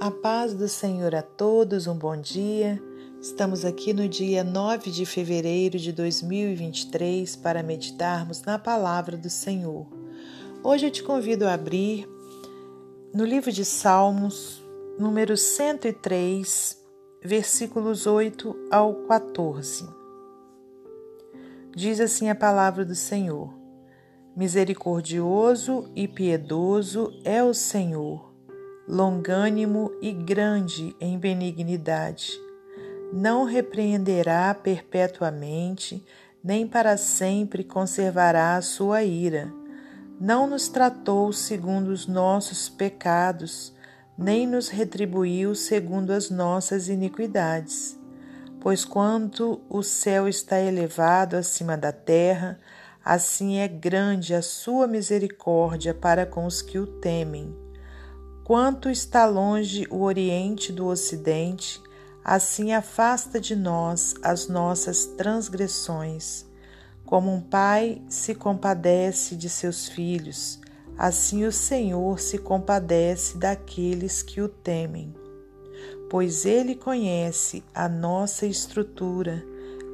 A paz do Senhor a todos, um bom dia. Estamos aqui no dia 9 de fevereiro de 2023 para meditarmos na palavra do Senhor. Hoje eu te convido a abrir no livro de Salmos, número 103, versículos 8 ao 14. Diz assim a palavra do Senhor: Misericordioso e piedoso é o Senhor, longânimo e grande em benignidade. Não repreenderá perpetuamente, nem para sempre conservará a sua ira. Não nos tratou segundo os nossos pecados, nem nos retribuiu segundo as nossas iniquidades. Pois quanto o céu está elevado acima da terra, assim é grande a sua misericórdia para com os que o temem. Quanto está longe o Oriente do Ocidente, assim afasta de nós as nossas transgressões. Como um pai se compadece de seus filhos, assim o Senhor se compadece daqueles que o temem. Pois ele conhece a nossa estrutura,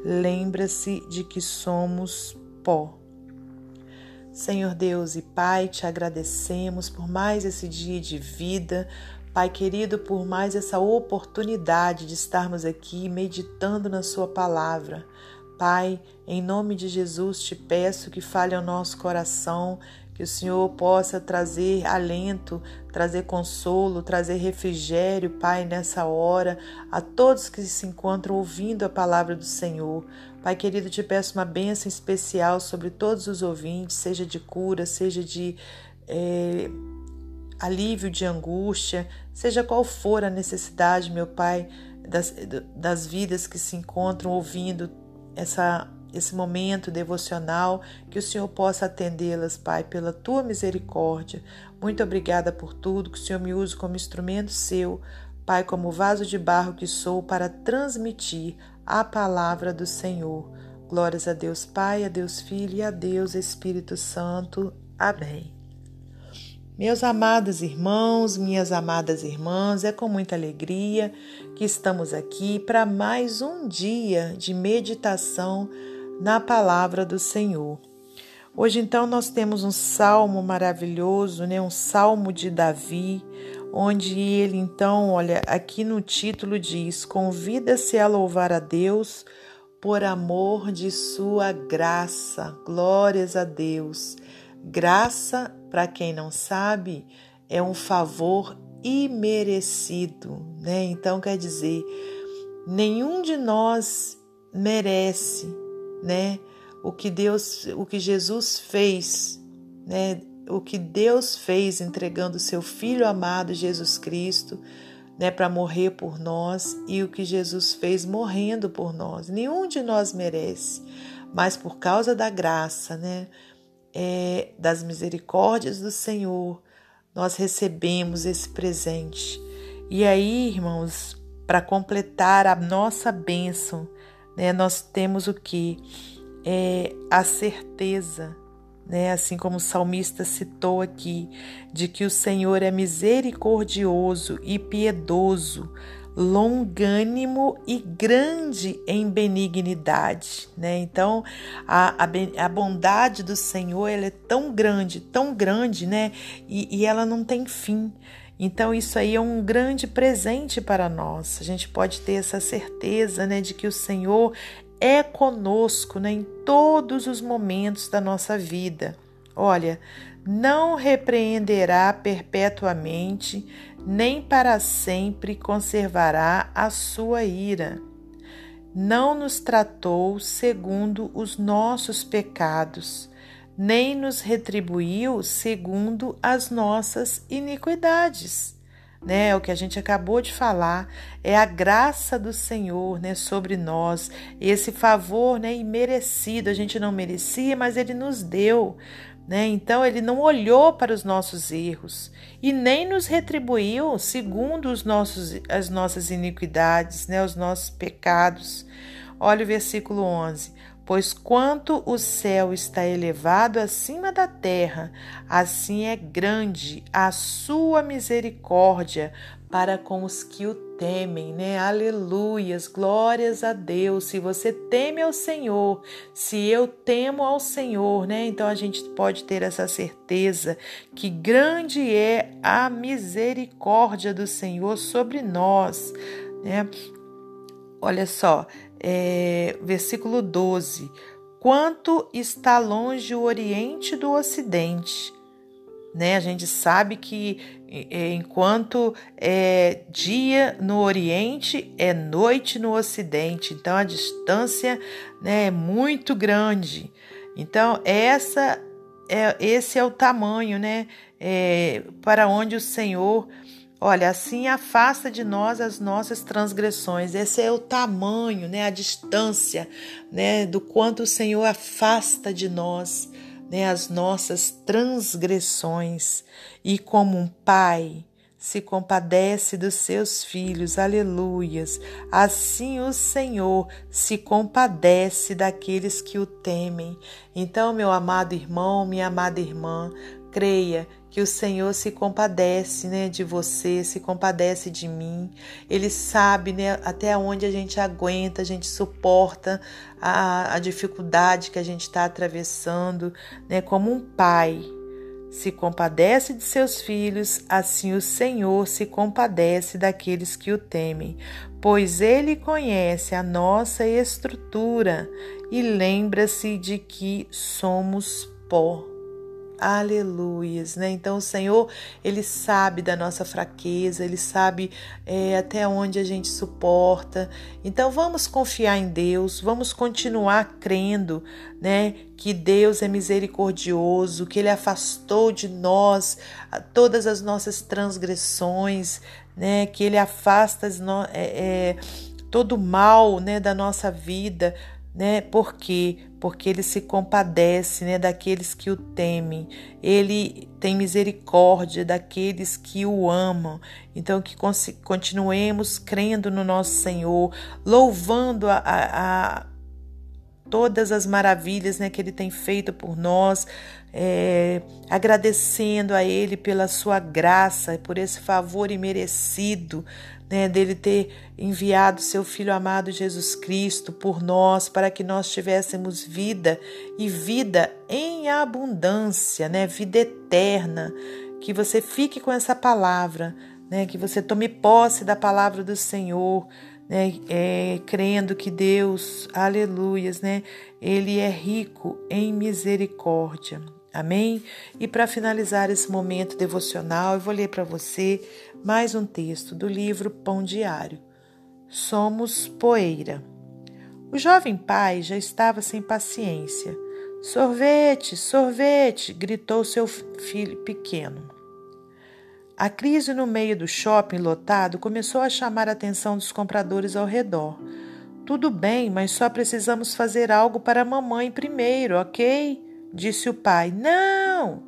lembra-se de que somos pó. Senhor Deus e Pai, te agradecemos por mais esse dia de vida, Pai querido, por mais essa oportunidade de estarmos aqui meditando na Sua palavra. Pai, em nome de Jesus, te peço que fale ao nosso coração, que o Senhor possa trazer alento, trazer consolo, trazer refrigério, Pai, nessa hora, a todos que se encontram ouvindo a palavra do Senhor. Pai querido, te peço uma bênção especial sobre todos os ouvintes, seja de cura, seja de é, alívio de angústia, seja qual for a necessidade, meu Pai, das, das vidas que se encontram ouvindo essa esse momento devocional, que o Senhor possa atendê-las, Pai, pela tua misericórdia. Muito obrigada por tudo, que o Senhor me use como instrumento seu, Pai, como vaso de barro que sou, para transmitir a palavra do Senhor. Glórias a Deus Pai, a Deus Filho e a Deus Espírito Santo. Amém. Meus amados irmãos, minhas amadas irmãs, é com muita alegria que estamos aqui para mais um dia de meditação na palavra do Senhor. Hoje então nós temos um salmo maravilhoso, né? Um salmo de Davi, onde ele então, olha, aqui no título diz: "Convida-se a louvar a Deus por amor de sua graça". Glórias a Deus. Graça, para quem não sabe, é um favor imerecido, né? Então quer dizer, nenhum de nós merece né? O que Deus, o que Jesus fez, né? O que Deus fez entregando seu filho amado Jesus Cristo, né, para morrer por nós e o que Jesus fez morrendo por nós. Nenhum de nós merece, mas por causa da graça, né, é, das misericórdias do Senhor, nós recebemos esse presente. E aí, irmãos, para completar a nossa bênção, né, nós temos o que? É a certeza, né, assim como o salmista citou aqui, de que o Senhor é misericordioso e piedoso, longânimo e grande em benignidade, né? Então, a, a, a bondade do Senhor ela é tão grande, tão grande, né? E, e ela não tem fim. Então, isso aí é um grande presente para nós. A gente pode ter essa certeza né, de que o Senhor é conosco né, em todos os momentos da nossa vida. Olha, não repreenderá perpetuamente, nem para sempre conservará a sua ira. Não nos tratou segundo os nossos pecados nem nos retribuiu segundo as nossas iniquidades. Né, o que a gente acabou de falar, é a graça do Senhor, né, sobre nós, esse favor, né, imerecido, a gente não merecia, mas ele nos deu, né? Então ele não olhou para os nossos erros e nem nos retribuiu segundo os nossos as nossas iniquidades, né, os nossos pecados. Olha o versículo 11. Pois quanto o céu está elevado acima da terra, assim é grande a sua misericórdia para com os que o temem, né? Aleluias, glórias a Deus. Se você teme ao Senhor, se eu temo ao Senhor, né? Então a gente pode ter essa certeza que grande é a misericórdia do Senhor sobre nós, né? Olha só, é, versículo 12. Quanto está longe o Oriente do Ocidente? Né? A gente sabe que enquanto é dia no Oriente, é noite no Ocidente. Então a distância né, é muito grande. Então essa é, esse é o tamanho, né? É, para onde o Senhor, olha, assim afasta de nós as nossas transgressões. Esse é o tamanho, né? A distância, né? Do quanto o Senhor afasta de nós né, as nossas transgressões e como um pai se compadece dos seus filhos, aleluias. Assim o Senhor se compadece daqueles que o temem. Então, meu amado irmão, minha amada irmã, creia que o Senhor se compadece, né, de você, se compadece de mim. Ele sabe, né, até onde a gente aguenta, a gente suporta a, a dificuldade que a gente está atravessando, né, como um pai se compadece de seus filhos, assim o Senhor se compadece daqueles que o temem, pois ele conhece a nossa estrutura e lembra-se de que somos pó. Aleluias, né? Então o Senhor, Ele sabe da nossa fraqueza, Ele sabe é, até onde a gente suporta. Então vamos confiar em Deus, vamos continuar crendo, né? Que Deus é misericordioso, que Ele afastou de nós todas as nossas transgressões, né? Que Ele afasta as no, é, é, todo o mal, né? Da nossa vida, né? Por quê? Porque ele se compadece, né, daqueles que o temem. Ele tem misericórdia daqueles que o amam. Então que continuemos crendo no nosso Senhor, louvando a, a, a todas as maravilhas né, que Ele tem feito por nós, é, agradecendo a Ele pela sua graça, por esse favor imerecido, né, dele ter enviado seu Filho amado Jesus Cristo por nós, para que nós tivéssemos vida e vida em abundância, né, vida eterna. Que você fique com essa palavra, né, que você tome posse da palavra do Senhor, né, é, crendo que Deus, aleluias, né, Ele é rico em misericórdia. Amém? E para finalizar esse momento devocional, eu vou ler para você mais um texto do livro Pão Diário. Somos poeira. O jovem pai já estava sem paciência. Sorvete, sorvete! gritou seu filho pequeno. A crise no meio do shopping lotado começou a chamar a atenção dos compradores ao redor. Tudo bem, mas só precisamos fazer algo para a mamãe primeiro, ok? Disse o pai: Não!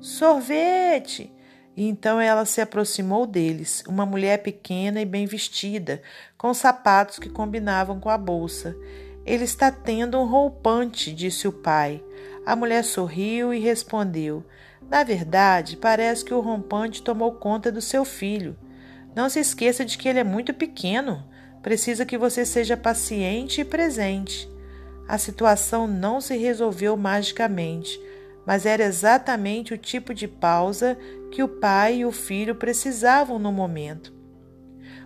Sorvete! Então ela se aproximou deles, uma mulher pequena e bem vestida, com sapatos que combinavam com a bolsa. Ele está tendo um roupante, disse o pai. A mulher sorriu e respondeu: Na verdade, parece que o rompante tomou conta do seu filho. Não se esqueça de que ele é muito pequeno. Precisa que você seja paciente e presente. A situação não se resolveu magicamente, mas era exatamente o tipo de pausa que o pai e o filho precisavam no momento.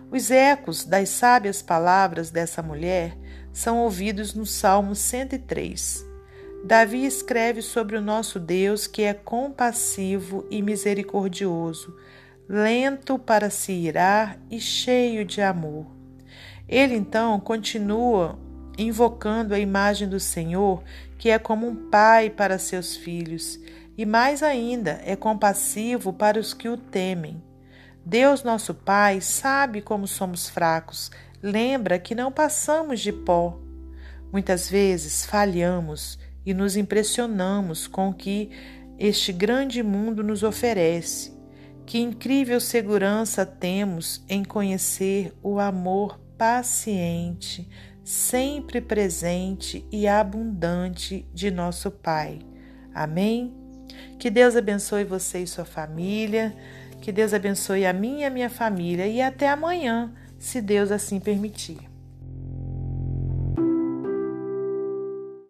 Os ecos das sábias palavras dessa mulher são ouvidos no Salmo 103. Davi escreve sobre o nosso Deus que é compassivo e misericordioso, lento para se irar e cheio de amor. Ele então continua invocando a imagem do Senhor, que é como um pai para seus filhos, e mais ainda, é compassivo para os que o temem. Deus, nosso Pai, sabe como somos fracos, lembra que não passamos de pó. Muitas vezes falhamos e nos impressionamos com o que este grande mundo nos oferece. Que incrível segurança temos em conhecer o amor paciente, sempre presente e abundante de nosso Pai. Amém? Que Deus abençoe você e sua família. Que Deus abençoe a minha e a minha família. E até amanhã, se Deus assim permitir.